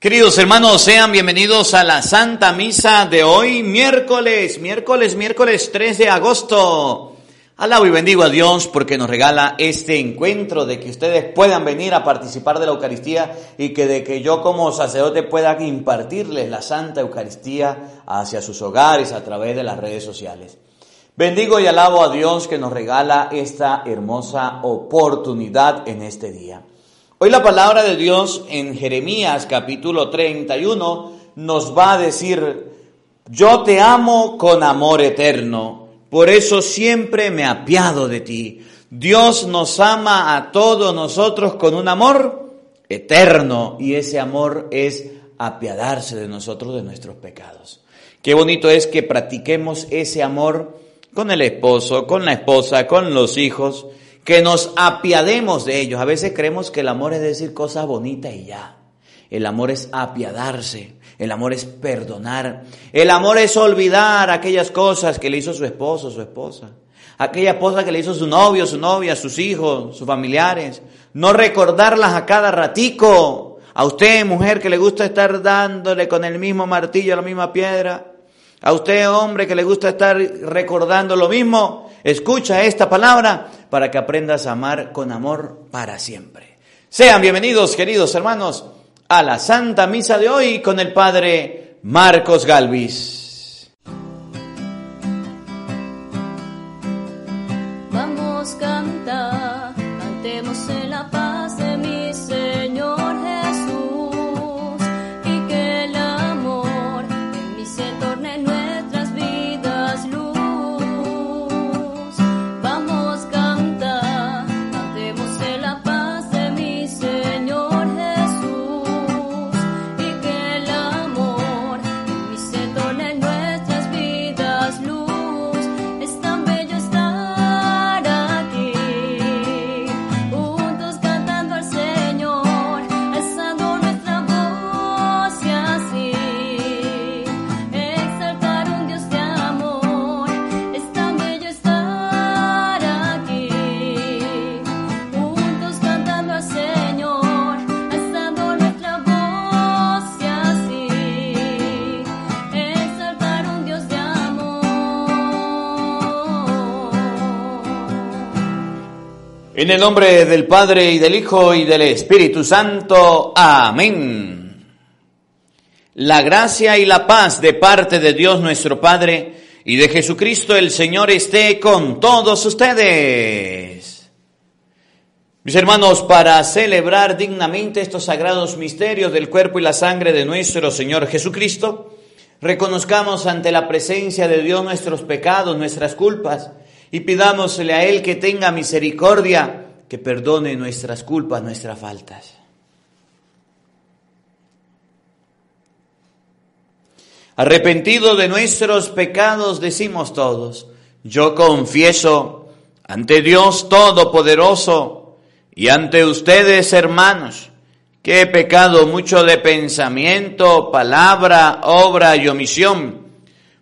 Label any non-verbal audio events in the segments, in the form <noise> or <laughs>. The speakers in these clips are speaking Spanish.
Queridos hermanos, sean bienvenidos a la Santa Misa de hoy, miércoles, miércoles, miércoles 3 de agosto. Alabo y bendigo a Dios porque nos regala este encuentro de que ustedes puedan venir a participar de la Eucaristía y que de que yo como sacerdote pueda impartirles la Santa Eucaristía hacia sus hogares a través de las redes sociales. Bendigo y alabo a Dios que nos regala esta hermosa oportunidad en este día. Hoy la palabra de Dios en Jeremías capítulo 31 nos va a decir, yo te amo con amor eterno, por eso siempre me apiado de ti. Dios nos ama a todos nosotros con un amor eterno y ese amor es apiadarse de nosotros de nuestros pecados. Qué bonito es que practiquemos ese amor con el esposo, con la esposa, con los hijos, que nos apiademos de ellos. A veces creemos que el amor es decir cosas bonitas y ya. El amor es apiadarse, el amor es perdonar, el amor es olvidar aquellas cosas que le hizo su esposo, su esposa, aquella esposa que le hizo su novio, su novia, sus hijos, sus familiares, no recordarlas a cada ratico. A usted, mujer, que le gusta estar dándole con el mismo martillo a la misma piedra, a usted, hombre, que le gusta estar recordando lo mismo, escucha esta palabra para que aprendas a amar con amor para siempre. Sean bienvenidos, queridos hermanos, a la Santa Misa de hoy con el Padre Marcos Galvis. En el nombre del Padre y del Hijo y del Espíritu Santo. Amén. La gracia y la paz de parte de Dios nuestro Padre y de Jesucristo el Señor esté con todos ustedes. Mis hermanos, para celebrar dignamente estos sagrados misterios del cuerpo y la sangre de nuestro Señor Jesucristo, reconozcamos ante la presencia de Dios nuestros pecados, nuestras culpas, y pidámosle a Él que tenga misericordia, que perdone nuestras culpas, nuestras faltas. Arrepentido de nuestros pecados, decimos todos, yo confieso ante Dios Todopoderoso y ante ustedes, hermanos, que he pecado mucho de pensamiento, palabra, obra y omisión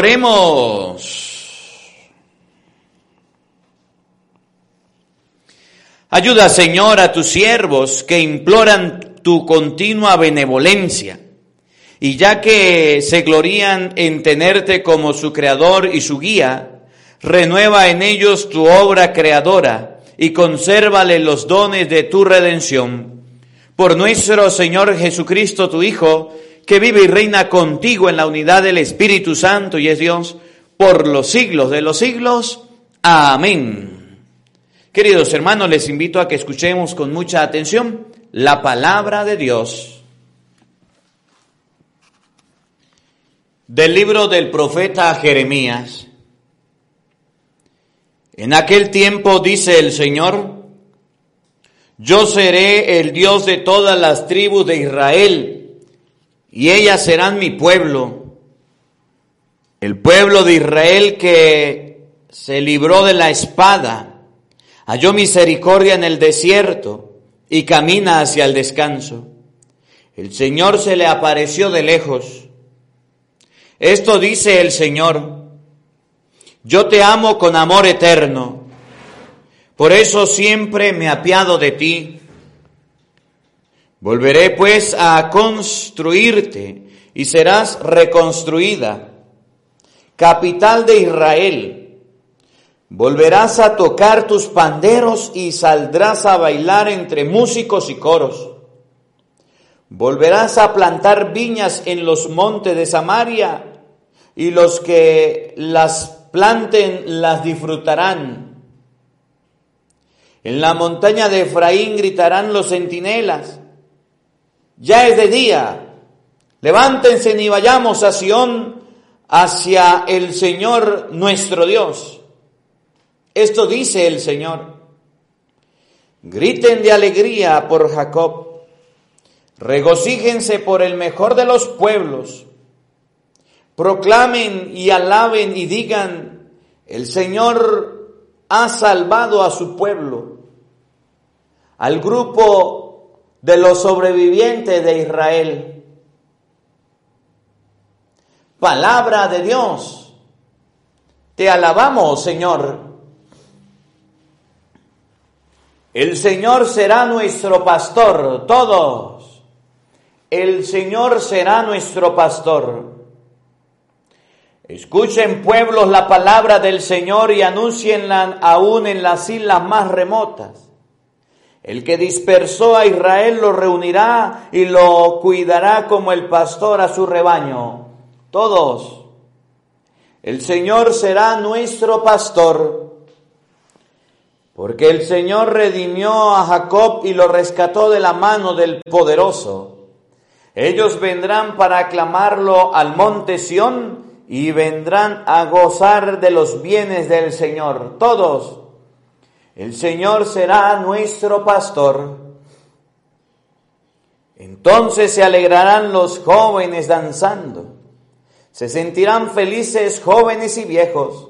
Oremos. Ayuda, Señor, a tus siervos que imploran tu continua benevolencia. Y ya que se glorían en tenerte como su creador y su guía, renueva en ellos tu obra creadora y consérvale los dones de tu redención. Por nuestro Señor Jesucristo, tu Hijo, que vive y reina contigo en la unidad del Espíritu Santo y es Dios por los siglos de los siglos. Amén. Queridos hermanos, les invito a que escuchemos con mucha atención la palabra de Dios. Del libro del profeta Jeremías. En aquel tiempo dice el Señor, yo seré el Dios de todas las tribus de Israel y ellas serán mi pueblo, el pueblo de Israel que se libró de la espada, halló misericordia en el desierto y camina hacia el descanso. El Señor se le apareció de lejos. Esto dice el Señor, yo te amo con amor eterno, por eso siempre me apiado de ti Volveré pues a construirte y serás reconstruida, capital de Israel. Volverás a tocar tus panderos y saldrás a bailar entre músicos y coros. Volverás a plantar viñas en los montes de Samaria y los que las planten las disfrutarán. En la montaña de Efraín gritarán los centinelas ya es de día. Levántense y vayamos a Sión, hacia el Señor nuestro Dios. Esto dice el Señor. Griten de alegría por Jacob. Regocíjense por el mejor de los pueblos. Proclamen y alaben y digan, el Señor ha salvado a su pueblo. Al grupo de los sobrevivientes de Israel. Palabra de Dios. Te alabamos, Señor. El Señor será nuestro pastor, todos. El Señor será nuestro pastor. Escuchen pueblos la palabra del Señor y anuncienla aún en las islas más remotas. El que dispersó a Israel lo reunirá y lo cuidará como el pastor a su rebaño. Todos. El Señor será nuestro pastor. Porque el Señor redimió a Jacob y lo rescató de la mano del poderoso. Ellos vendrán para aclamarlo al monte Sión y vendrán a gozar de los bienes del Señor. Todos el Señor será nuestro pastor. Entonces se alegrarán los jóvenes danzando. Se sentirán felices jóvenes y viejos,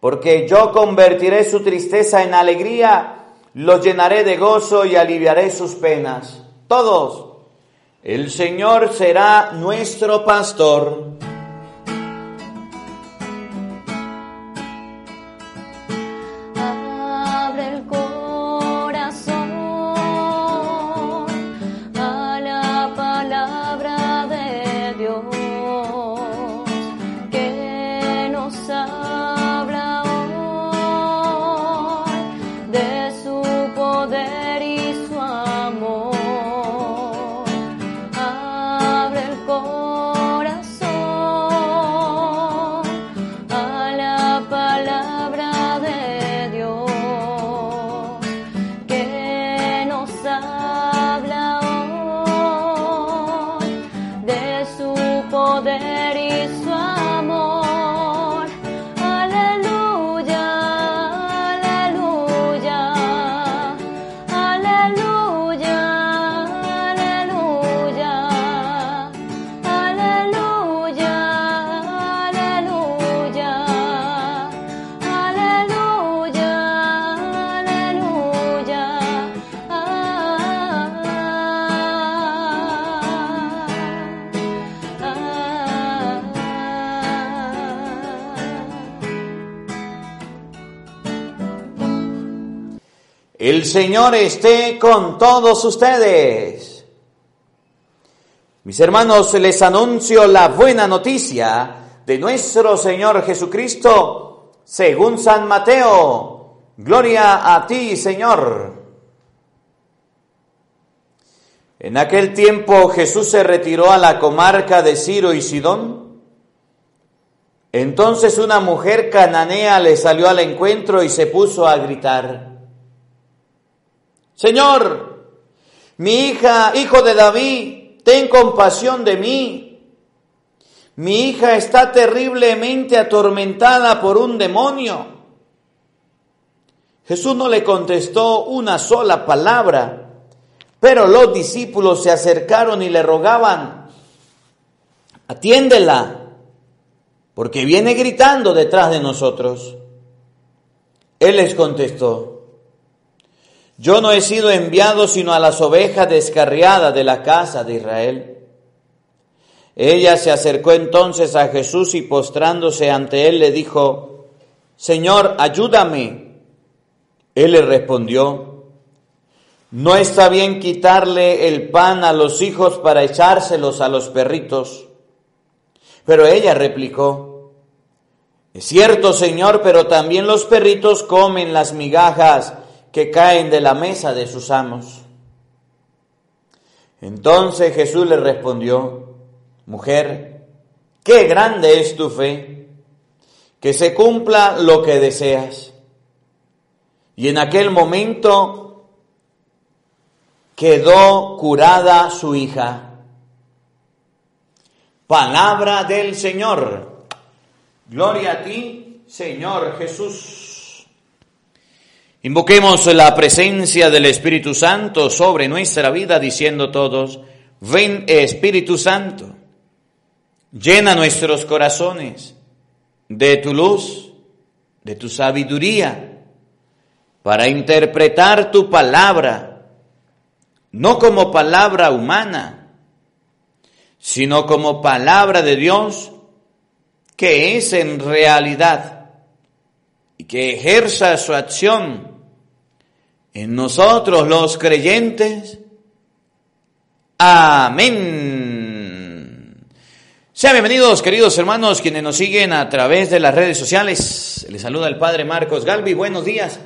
porque yo convertiré su tristeza en alegría, los llenaré de gozo y aliviaré sus penas. Todos. El Señor será nuestro pastor. El Señor esté con todos ustedes. Mis hermanos, les anuncio la buena noticia de nuestro Señor Jesucristo según San Mateo. Gloria a ti, Señor. En aquel tiempo Jesús se retiró a la comarca de Ciro y Sidón. Entonces una mujer cananea le salió al encuentro y se puso a gritar, Señor, mi hija, hijo de David, ten compasión de mí. Mi hija está terriblemente atormentada por un demonio. Jesús no le contestó una sola palabra pero los discípulos se acercaron y le rogaban, atiéndela, porque viene gritando detrás de nosotros. Él les contestó, yo no he sido enviado sino a las ovejas descarriadas de la casa de Israel. Ella se acercó entonces a Jesús y postrándose ante él le dijo, Señor, ayúdame. Él le respondió, no está bien quitarle el pan a los hijos para echárselos a los perritos. Pero ella replicó, es cierto, Señor, pero también los perritos comen las migajas que caen de la mesa de sus amos. Entonces Jesús le respondió, mujer, qué grande es tu fe, que se cumpla lo que deseas. Y en aquel momento quedó curada su hija. Palabra del Señor. Gloria a ti, Señor Jesús. Invoquemos la presencia del Espíritu Santo sobre nuestra vida diciendo todos, ven Espíritu Santo, llena nuestros corazones de tu luz, de tu sabiduría, para interpretar tu palabra no como palabra humana, sino como palabra de Dios que es en realidad y que ejerza su acción en nosotros los creyentes. Amén. Sean bienvenidos, queridos hermanos, quienes nos siguen a través de las redes sociales. Les saluda el Padre Marcos Galvi. Buenos días.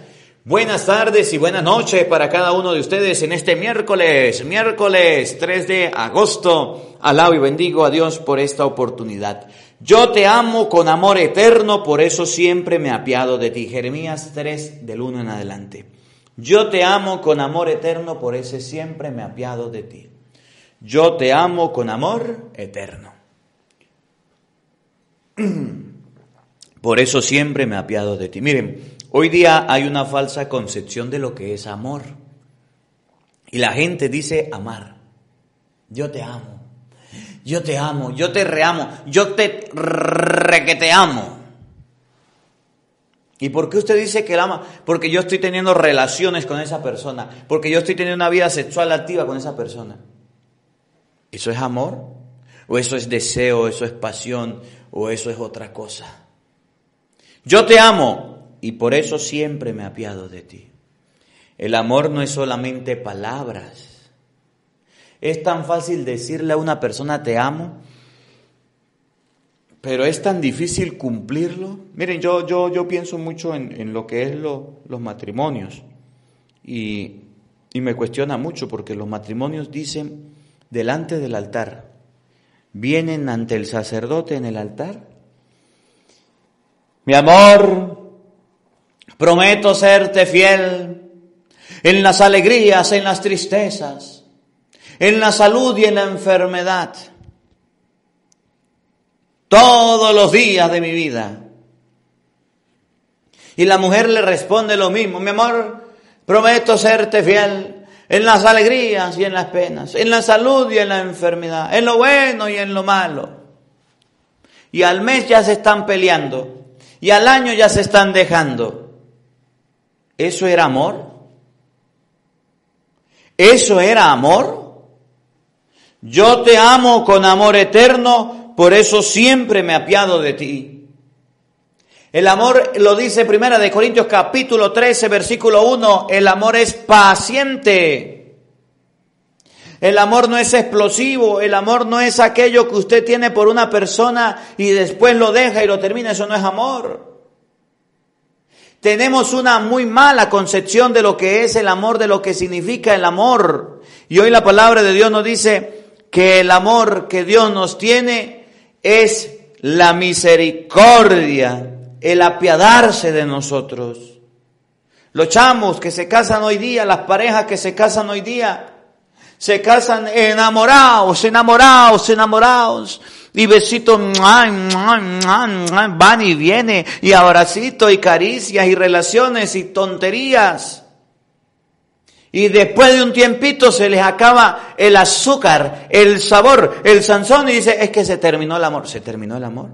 Buenas tardes y buenas noches para cada uno de ustedes en este miércoles, miércoles 3 de agosto. Alabo y bendigo a Dios por esta oportunidad. Yo te amo con amor eterno, por eso siempre me apiado de ti. Jeremías 3 del 1 en adelante. Yo te amo con amor eterno, por eso siempre me apiado de ti. Yo te amo con amor eterno. <clears throat> Por eso siempre me apiado de ti. Miren, Hoy día hay una falsa concepción de lo que es amor. Y la gente dice amar. Yo te amo. Yo te amo. Yo te reamo. Yo te re que te amo. ¿Y por qué usted dice que la ama? Porque yo estoy teniendo relaciones con esa persona. Porque yo estoy teniendo una vida sexual activa con esa persona. ¿Eso es amor? ¿O eso es deseo? ¿Eso es pasión? ¿O eso es otra cosa? Yo te amo y por eso siempre me apiado de ti. El amor no es solamente palabras. Es tan fácil decirle a una persona te amo, pero es tan difícil cumplirlo. Miren, yo, yo, yo pienso mucho en, lo que es los matrimonios y, y me cuestiona mucho porque los matrimonios dicen delante del altar, vienen ante el sacerdote en el altar. Mi amor, Prometo serte fiel en las alegrías, en las tristezas, en la salud y en la enfermedad. Todos los días de mi vida. Y la mujer le responde lo mismo, mi amor, prometo serte fiel en las alegrías y en las penas, en la salud y en la enfermedad, en lo bueno y en lo malo. Y al mes ya se están peleando y al año ya se están dejando. ¿Eso era amor? ¿Eso era amor? Yo te amo con amor eterno, por eso siempre me apiado de ti. El amor lo dice Primera de Corintios capítulo 13 versículo 1, el amor es paciente. El amor no es explosivo, el amor no es aquello que usted tiene por una persona y después lo deja y lo termina, eso no es amor. Tenemos una muy mala concepción de lo que es el amor, de lo que significa el amor. Y hoy la palabra de Dios nos dice que el amor que Dios nos tiene es la misericordia, el apiadarse de nosotros. Los chamos que se casan hoy día, las parejas que se casan hoy día, se casan enamorados, enamorados, enamorados. Y besito, van y viene, y abracito, y caricias, y relaciones, y tonterías. Y después de un tiempito se les acaba el azúcar, el sabor, el sansón, y dice, es que se terminó el amor. Se terminó el amor.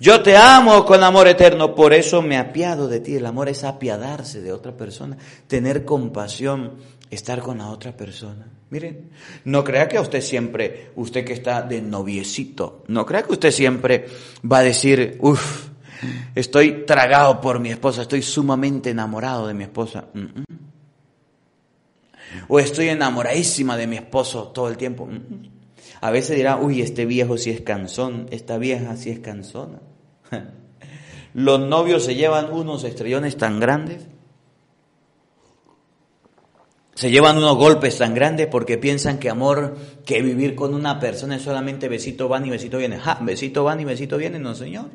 Yo te amo con amor eterno, por eso me apiado de ti. El amor es apiadarse de otra persona, tener compasión, estar con la otra persona. Miren, no crea que a usted siempre, usted que está de noviecito, no crea que usted siempre va a decir, uff, estoy tragado por mi esposa, estoy sumamente enamorado de mi esposa. O estoy enamoradísima de mi esposo todo el tiempo. A veces dirá, uy, este viejo sí es cansón, esta vieja sí es cansona. <laughs> Los novios se llevan unos estrellones tan grandes se llevan unos golpes tan grandes porque piensan que amor, que vivir con una persona es solamente besito van y besito viene. Ja, besito van y besito viene, no señor.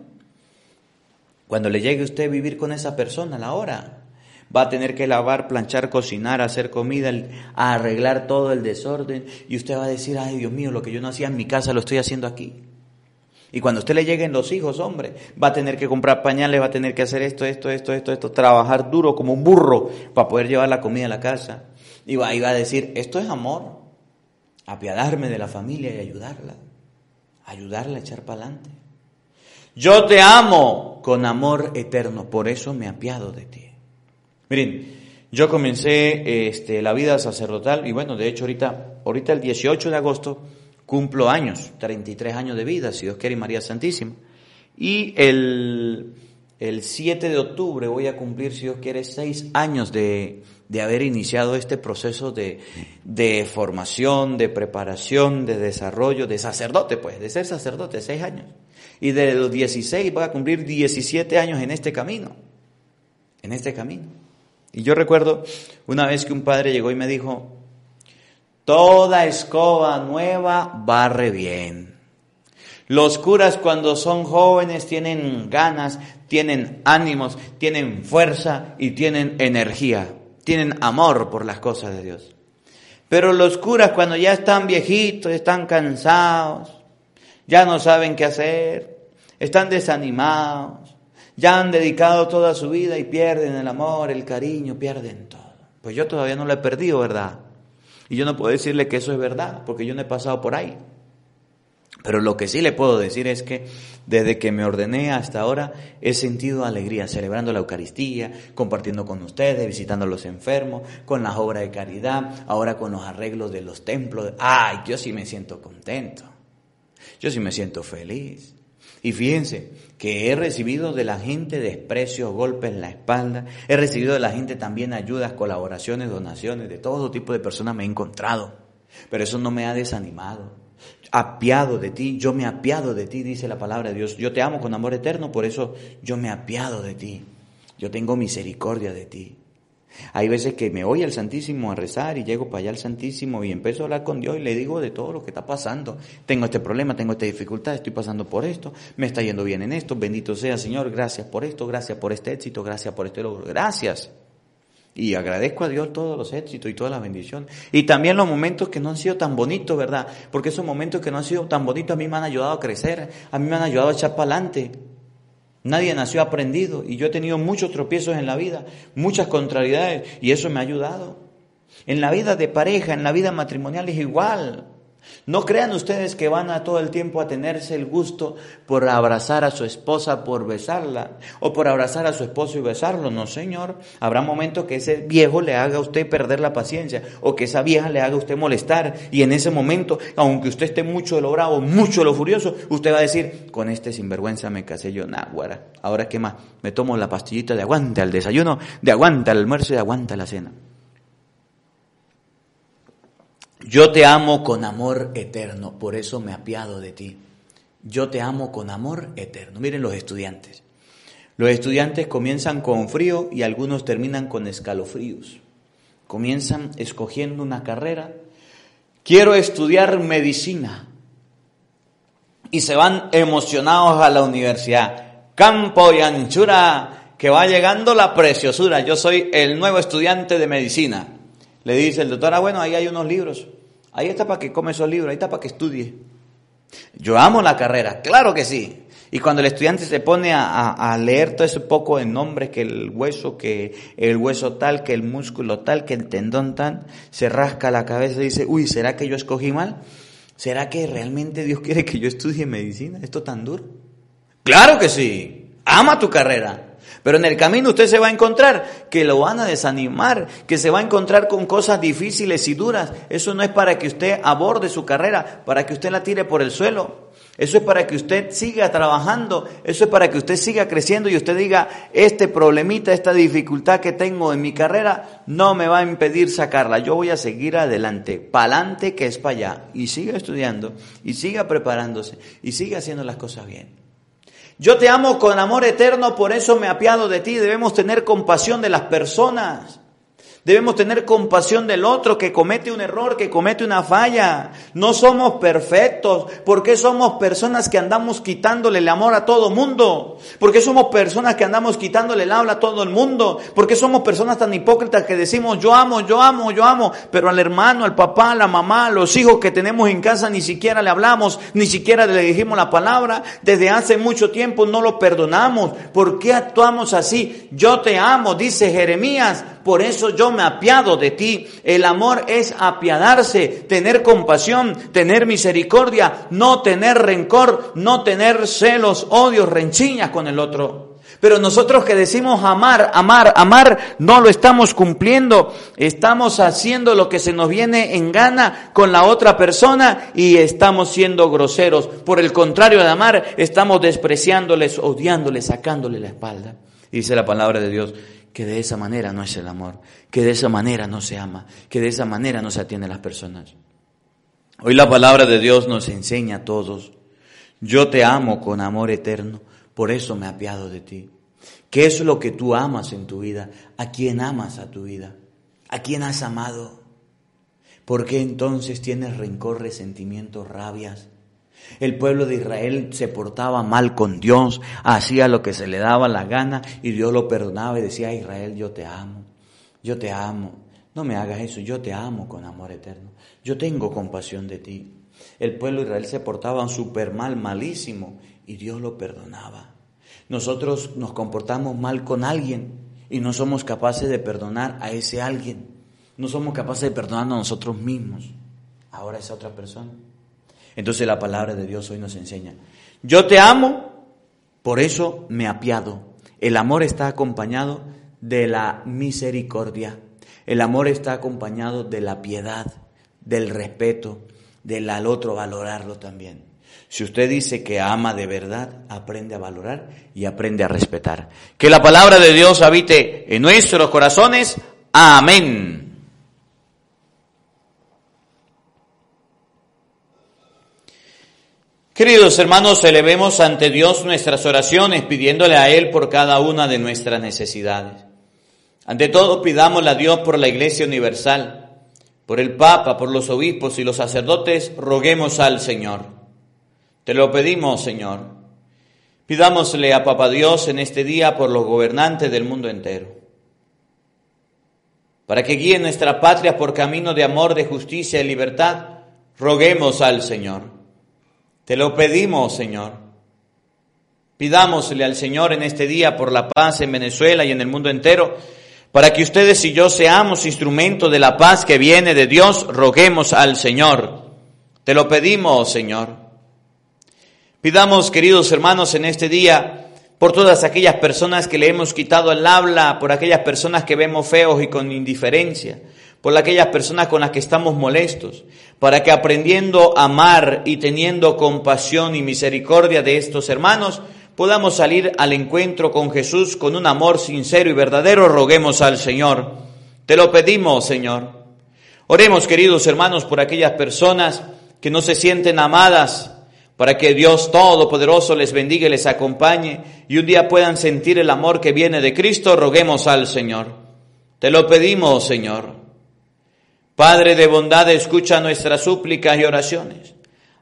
Cuando le llegue usted a vivir con esa persona, la hora, va a tener que lavar, planchar, cocinar, hacer comida, arreglar todo el desorden y usted va a decir, ay Dios mío, lo que yo no hacía en mi casa lo estoy haciendo aquí. Y cuando a usted le lleguen los hijos, hombre, va a tener que comprar pañales, va a tener que hacer esto, esto, esto, esto, esto, trabajar duro como un burro para poder llevar la comida a la casa. Y va, a decir, esto es amor, apiadarme de la familia y ayudarla, ayudarla a echar para adelante. Yo te amo con amor eterno, por eso me apiado de ti. Miren, yo comencé este, la vida sacerdotal y bueno, de hecho ahorita, ahorita el 18 de agosto cumplo años, 33 años de vida, si Dios quiere, y María Santísima. Y el, el 7 de octubre voy a cumplir, si Dios quiere, seis años de, de haber iniciado este proceso de, de, formación, de preparación, de desarrollo, de sacerdote, pues, de ser sacerdote, seis años. Y de los 16 voy a cumplir 17 años en este camino, en este camino. Y yo recuerdo una vez que un padre llegó y me dijo, toda escoba nueva barre bien. Los curas cuando son jóvenes tienen ganas, tienen ánimos, tienen fuerza y tienen energía tienen amor por las cosas de Dios. Pero los curas cuando ya están viejitos, están cansados, ya no saben qué hacer, están desanimados, ya han dedicado toda su vida y pierden el amor, el cariño, pierden todo. Pues yo todavía no lo he perdido, ¿verdad? Y yo no puedo decirle que eso es verdad, porque yo no he pasado por ahí. Pero lo que sí le puedo decir es que desde que me ordené hasta ahora he sentido alegría celebrando la Eucaristía, compartiendo con ustedes, visitando a los enfermos, con las obras de caridad, ahora con los arreglos de los templos. Ay, yo sí me siento contento. Yo sí me siento feliz. Y fíjense que he recibido de la gente desprecios, golpes en la espalda, he recibido de la gente también ayudas, colaboraciones, donaciones, de todo tipo de personas me he encontrado. Pero eso no me ha desanimado apiado de ti, yo me apiado de ti, dice la palabra de Dios. Yo te amo con amor eterno, por eso yo me apiado de ti. Yo tengo misericordia de ti. Hay veces que me voy al Santísimo a rezar y llego para allá al Santísimo y empiezo a hablar con Dios y le digo de todo lo que está pasando. Tengo este problema, tengo esta dificultad, estoy pasando por esto, me está yendo bien en esto, bendito sea Señor, gracias por esto, gracias por este éxito, gracias por este logro, gracias. Y agradezco a Dios todos los éxitos y todas las bendiciones. Y también los momentos que no han sido tan bonitos, ¿verdad? Porque esos momentos que no han sido tan bonitos a mí me han ayudado a crecer, a mí me han ayudado a echar para adelante. Nadie nació aprendido y yo he tenido muchos tropiezos en la vida, muchas contrariedades y eso me ha ayudado. En la vida de pareja, en la vida matrimonial es igual. No crean ustedes que van a todo el tiempo a tenerse el gusto por abrazar a su esposa, por besarla, o por abrazar a su esposo y besarlo. No, señor. Habrá momentos que ese viejo le haga a usted perder la paciencia, o que esa vieja le haga a usted molestar. Y en ese momento, aunque usted esté mucho de lo bravo, mucho de lo furioso, usted va a decir, con este sinvergüenza me casé yo, nah, guara. Ahora qué más, me tomo la pastillita de aguante al desayuno, de aguanta al almuerzo y de aguanta la cena. Yo te amo con amor eterno, por eso me apiado de ti. Yo te amo con amor eterno. Miren los estudiantes. Los estudiantes comienzan con frío y algunos terminan con escalofríos. Comienzan escogiendo una carrera. Quiero estudiar medicina. Y se van emocionados a la universidad. Campo y anchura, que va llegando la preciosura. Yo soy el nuevo estudiante de medicina. Le dice el doctor, ah, bueno, ahí hay unos libros. Ahí está para que come esos libros, ahí está para que estudie. Yo amo la carrera, claro que sí. Y cuando el estudiante se pone a, leer todo ese poco de nombres, que el hueso, que el hueso tal, que el músculo tal, que el tendón tal, se rasca la cabeza y dice, uy, ¿será que yo escogí mal? ¿Será que realmente Dios quiere que yo estudie medicina? ¿Esto tan duro? Claro que sí. Ama tu carrera. Pero en el camino usted se va a encontrar que lo van a desanimar, que se va a encontrar con cosas difíciles y duras. Eso no es para que usted aborde su carrera, para que usted la tire por el suelo. Eso es para que usted siga trabajando, eso es para que usted siga creciendo y usted diga, este problemita, esta dificultad que tengo en mi carrera no me va a impedir sacarla. Yo voy a seguir adelante, pa'lante que es para allá. Y siga estudiando, y siga preparándose, y siga haciendo las cosas bien. Yo te amo con amor eterno, por eso me apiado de ti. Debemos tener compasión de las personas. Debemos tener compasión del otro que comete un error, que comete una falla. No somos perfectos. ¿Por qué somos personas que andamos quitándole el amor a todo mundo? ¿Por qué somos personas que andamos quitándole el habla a todo el mundo? ¿Por qué somos personas tan hipócritas que decimos yo amo, yo amo, yo amo? Pero al hermano, al papá, a la mamá, a los hijos que tenemos en casa ni siquiera le hablamos, ni siquiera le dijimos la palabra. Desde hace mucho tiempo no lo perdonamos. ¿Por qué actuamos así? Yo te amo, dice Jeremías. Por eso yo me apiado de ti. El amor es apiadarse, tener compasión, tener misericordia, no tener rencor, no tener celos, odios, renchiñas con el otro. Pero nosotros que decimos amar, amar, amar, no lo estamos cumpliendo. Estamos haciendo lo que se nos viene en gana con la otra persona y estamos siendo groseros. Por el contrario de amar, estamos despreciándoles, odiándoles, sacándole la espalda. dice la palabra de Dios que de esa manera no es el amor, que de esa manera no se ama, que de esa manera no se atiende a las personas. Hoy la palabra de Dios nos enseña a todos, yo te amo con amor eterno, por eso me apiado de ti. ¿Qué es lo que tú amas en tu vida? ¿A quién amas a tu vida? ¿A quién has amado? ¿Por qué entonces tienes rencor, resentimiento, rabias? El pueblo de Israel se portaba mal con Dios, hacía lo que se le daba la gana y Dios lo perdonaba y decía Israel, yo te amo, yo te amo. No me hagas eso, yo te amo con amor eterno. Yo tengo compasión de ti. El pueblo de Israel se portaba súper mal, malísimo, y Dios lo perdonaba. Nosotros nos comportamos mal con alguien y no somos capaces de perdonar a ese alguien. No somos capaces de perdonarnos a nosotros mismos. Ahora esa otra persona. Entonces la palabra de Dios hoy nos enseña, yo te amo, por eso me apiado. El amor está acompañado de la misericordia. El amor está acompañado de la piedad, del respeto, del al otro valorarlo también. Si usted dice que ama de verdad, aprende a valorar y aprende a respetar. Que la palabra de Dios habite en nuestros corazones. Amén. Queridos hermanos, elevemos ante Dios nuestras oraciones pidiéndole a Él por cada una de nuestras necesidades. Ante todo, pidámosle a Dios por la Iglesia Universal, por el Papa, por los obispos y los sacerdotes, roguemos al Señor. Te lo pedimos, Señor. Pidámosle a Papa Dios en este día por los gobernantes del mundo entero, para que guíen nuestra patria por camino de amor, de justicia y libertad, roguemos al Señor. Te lo pedimos, Señor. Pidámosle al Señor en este día por la paz en Venezuela y en el mundo entero, para que ustedes y yo seamos instrumento de la paz que viene de Dios, roguemos al Señor. Te lo pedimos, Señor. Pidamos, queridos hermanos, en este día, por todas aquellas personas que le hemos quitado el habla, por aquellas personas que vemos feos y con indiferencia, por aquellas personas con las que estamos molestos, para que aprendiendo a amar y teniendo compasión y misericordia de estos hermanos, podamos salir al encuentro con Jesús con un amor sincero y verdadero, roguemos al Señor. Te lo pedimos, Señor. Oremos, queridos hermanos, por aquellas personas que no se sienten amadas, para que Dios Todopoderoso les bendiga y les acompañe y un día puedan sentir el amor que viene de Cristo, roguemos al Señor. Te lo pedimos, Señor. Padre de bondad, escucha nuestras súplicas y oraciones,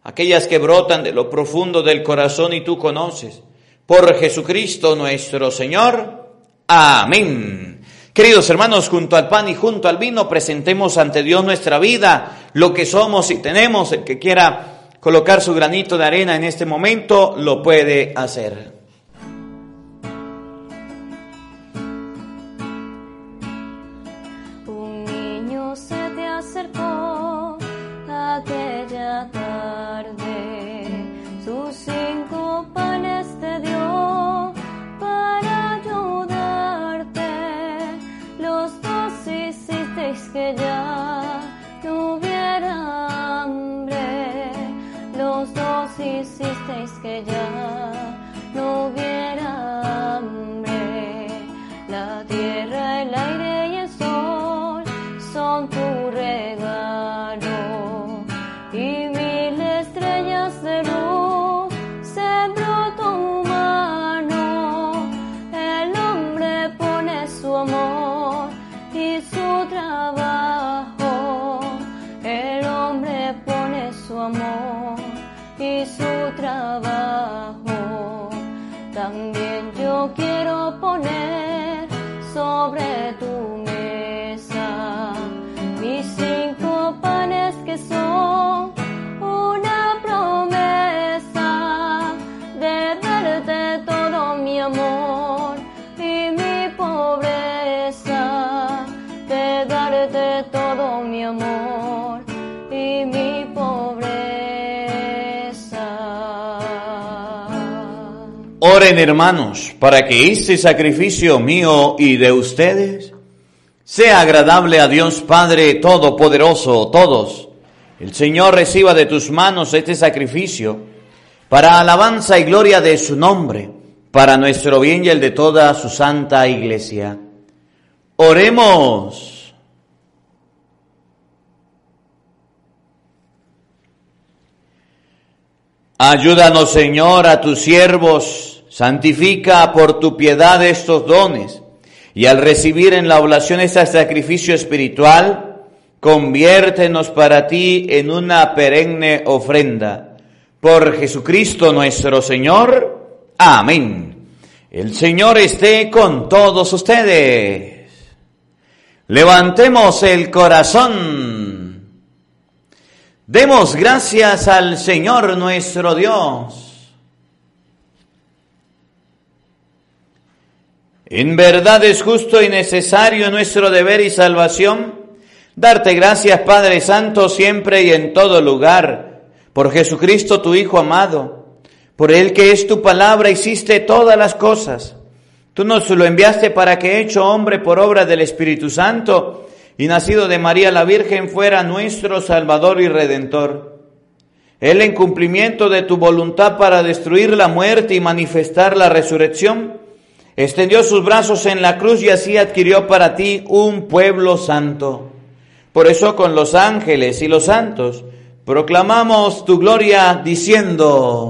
aquellas que brotan de lo profundo del corazón y tú conoces. Por Jesucristo nuestro Señor. Amén. Queridos hermanos, junto al pan y junto al vino, presentemos ante Dios nuestra vida, lo que somos y tenemos. El que quiera colocar su granito de arena en este momento, lo puede hacer. Oren hermanos, para que este sacrificio mío y de ustedes sea agradable a Dios Padre Todopoderoso, todos. El Señor reciba de tus manos este sacrificio para alabanza y gloria de su nombre, para nuestro bien y el de toda su santa iglesia. Oremos. Ayúdanos, Señor, a tus siervos Santifica por tu piedad estos dones y al recibir en la oblación este sacrificio espiritual, conviértenos para ti en una perenne ofrenda. Por Jesucristo nuestro Señor. Amén. El Señor esté con todos ustedes. Levantemos el corazón. Demos gracias al Señor nuestro Dios. En verdad es justo y necesario nuestro deber y salvación darte gracias, Padre Santo, siempre y en todo lugar, por Jesucristo tu Hijo amado, por el que es tu palabra hiciste todas las cosas. Tú nos lo enviaste para que, hecho hombre por obra del Espíritu Santo y nacido de María la Virgen, fuera nuestro Salvador y Redentor. Él en cumplimiento de tu voluntad para destruir la muerte y manifestar la resurrección, extendió sus brazos en la cruz y así adquirió para ti un pueblo santo. Por eso con los ángeles y los santos proclamamos tu gloria diciendo,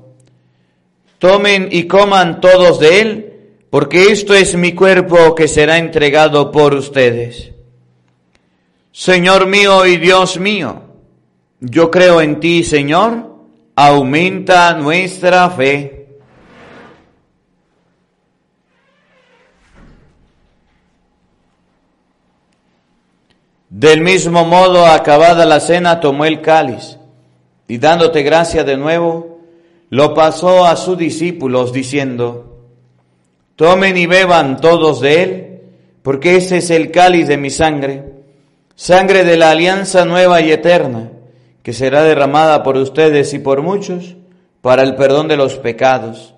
Tomen y coman todos de él, porque esto es mi cuerpo que será entregado por ustedes. Señor mío y Dios mío, yo creo en ti, Señor, aumenta nuestra fe. Del mismo modo, acabada la cena, tomó el cáliz y dándote gracia de nuevo, lo pasó a sus discípulos diciendo, tomen y beban todos de él, porque ese es el cáliz de mi sangre, sangre de la alianza nueva y eterna, que será derramada por ustedes y por muchos para el perdón de los pecados.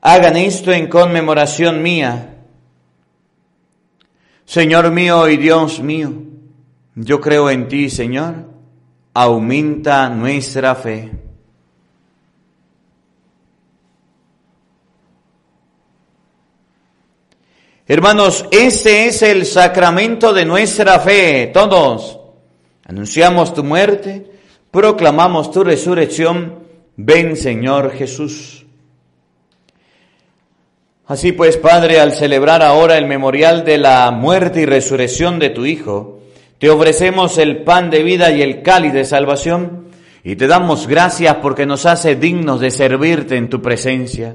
Hagan esto en conmemoración mía. Señor mío y Dios mío, yo creo en ti, Señor, aumenta nuestra fe. Hermanos, ese es el sacramento de nuestra fe. Todos anunciamos tu muerte, proclamamos tu resurrección. Ven Señor Jesús. Así pues, Padre, al celebrar ahora el memorial de la muerte y resurrección de tu Hijo, te ofrecemos el pan de vida y el cáliz de salvación y te damos gracias porque nos hace dignos de servirte en tu presencia.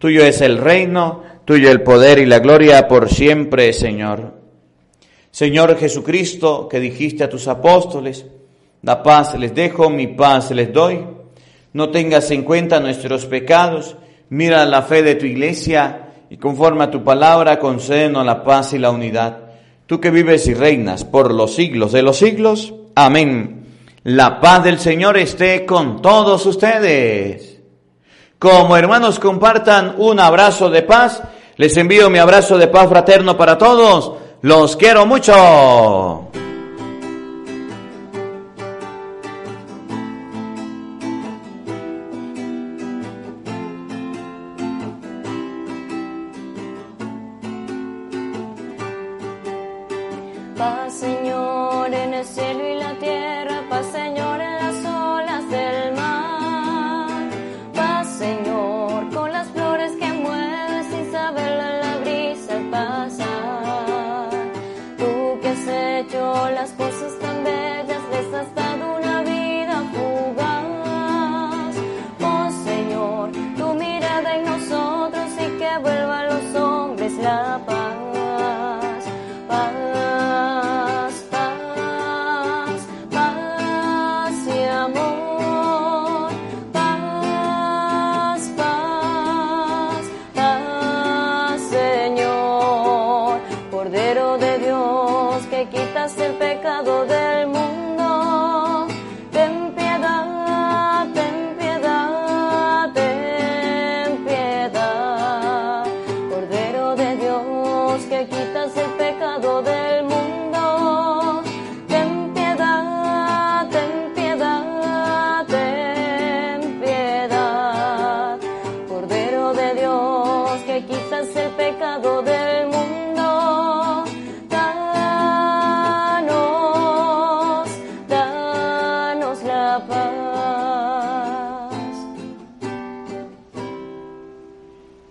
Tuyo es el reino, tuyo el poder y la gloria por siempre, Señor. Señor Jesucristo, que dijiste a tus apóstoles, la paz les dejo, mi paz les doy. no tengas en cuenta nuestros pecados, mira la fe de tu iglesia y conforme a tu palabra concédenos la paz y la unidad. Tú que vives y reinas por los siglos de los siglos. Amén. La paz del Señor esté con todos ustedes. Como hermanos compartan un abrazo de paz, les envío mi abrazo de paz fraterno para todos. Los quiero mucho. Dios que quitas el pecado del mundo.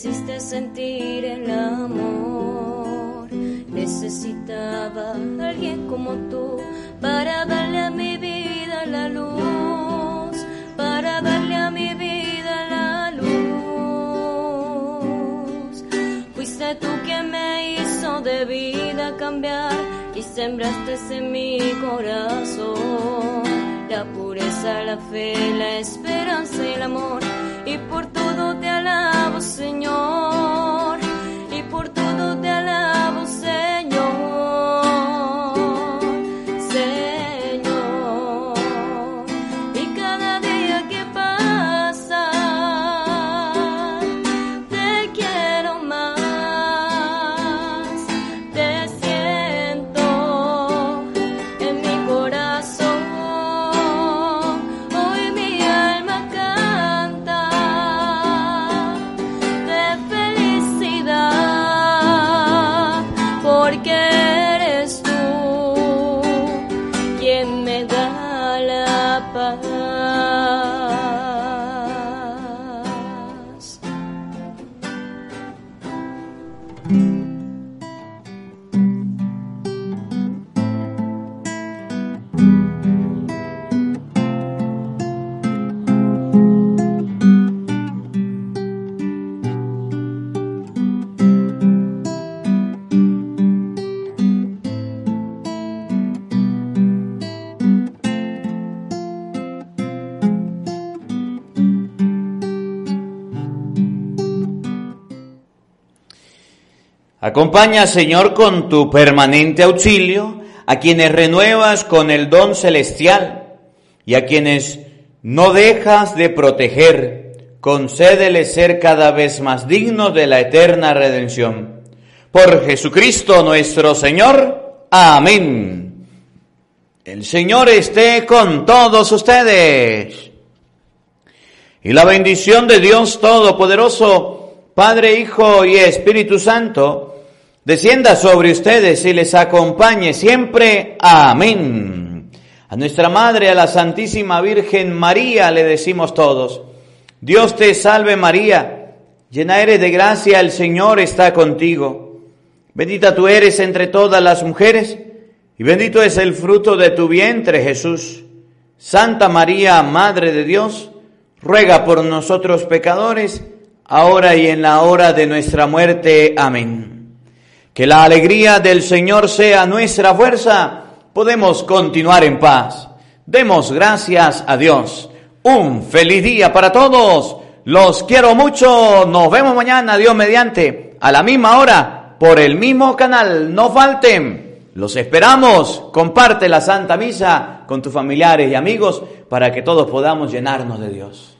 hiciste sentir el amor. Necesitaba a alguien como tú para darle a mi vida la luz, para darle a mi vida la luz. Fuiste tú quien me hizo de vida cambiar y sembraste en mi corazón la pureza, la fe, la esperanza y el amor. Y por bravo Senhor. above. Acompaña, Señor, con tu permanente auxilio a quienes renuevas con el don celestial y a quienes no dejas de proteger. Concédeles ser cada vez más dignos de la eterna redención. Por Jesucristo nuestro Señor. Amén. El Señor esté con todos ustedes. Y la bendición de Dios Todopoderoso, Padre, Hijo y Espíritu Santo, descienda sobre ustedes y les acompañe siempre. Amén. A nuestra Madre, a la Santísima Virgen María, le decimos todos, Dios te salve María, llena eres de gracia, el Señor está contigo. Bendita tú eres entre todas las mujeres y bendito es el fruto de tu vientre, Jesús. Santa María, Madre de Dios, ruega por nosotros pecadores, ahora y en la hora de nuestra muerte. Amén. Que la alegría del Señor sea nuestra fuerza. Podemos continuar en paz. Demos gracias a Dios. Un feliz día para todos. Los quiero mucho. Nos vemos mañana, Dios mediante, a la misma hora, por el mismo canal. No falten. Los esperamos. Comparte la Santa Misa con tus familiares y amigos para que todos podamos llenarnos de Dios.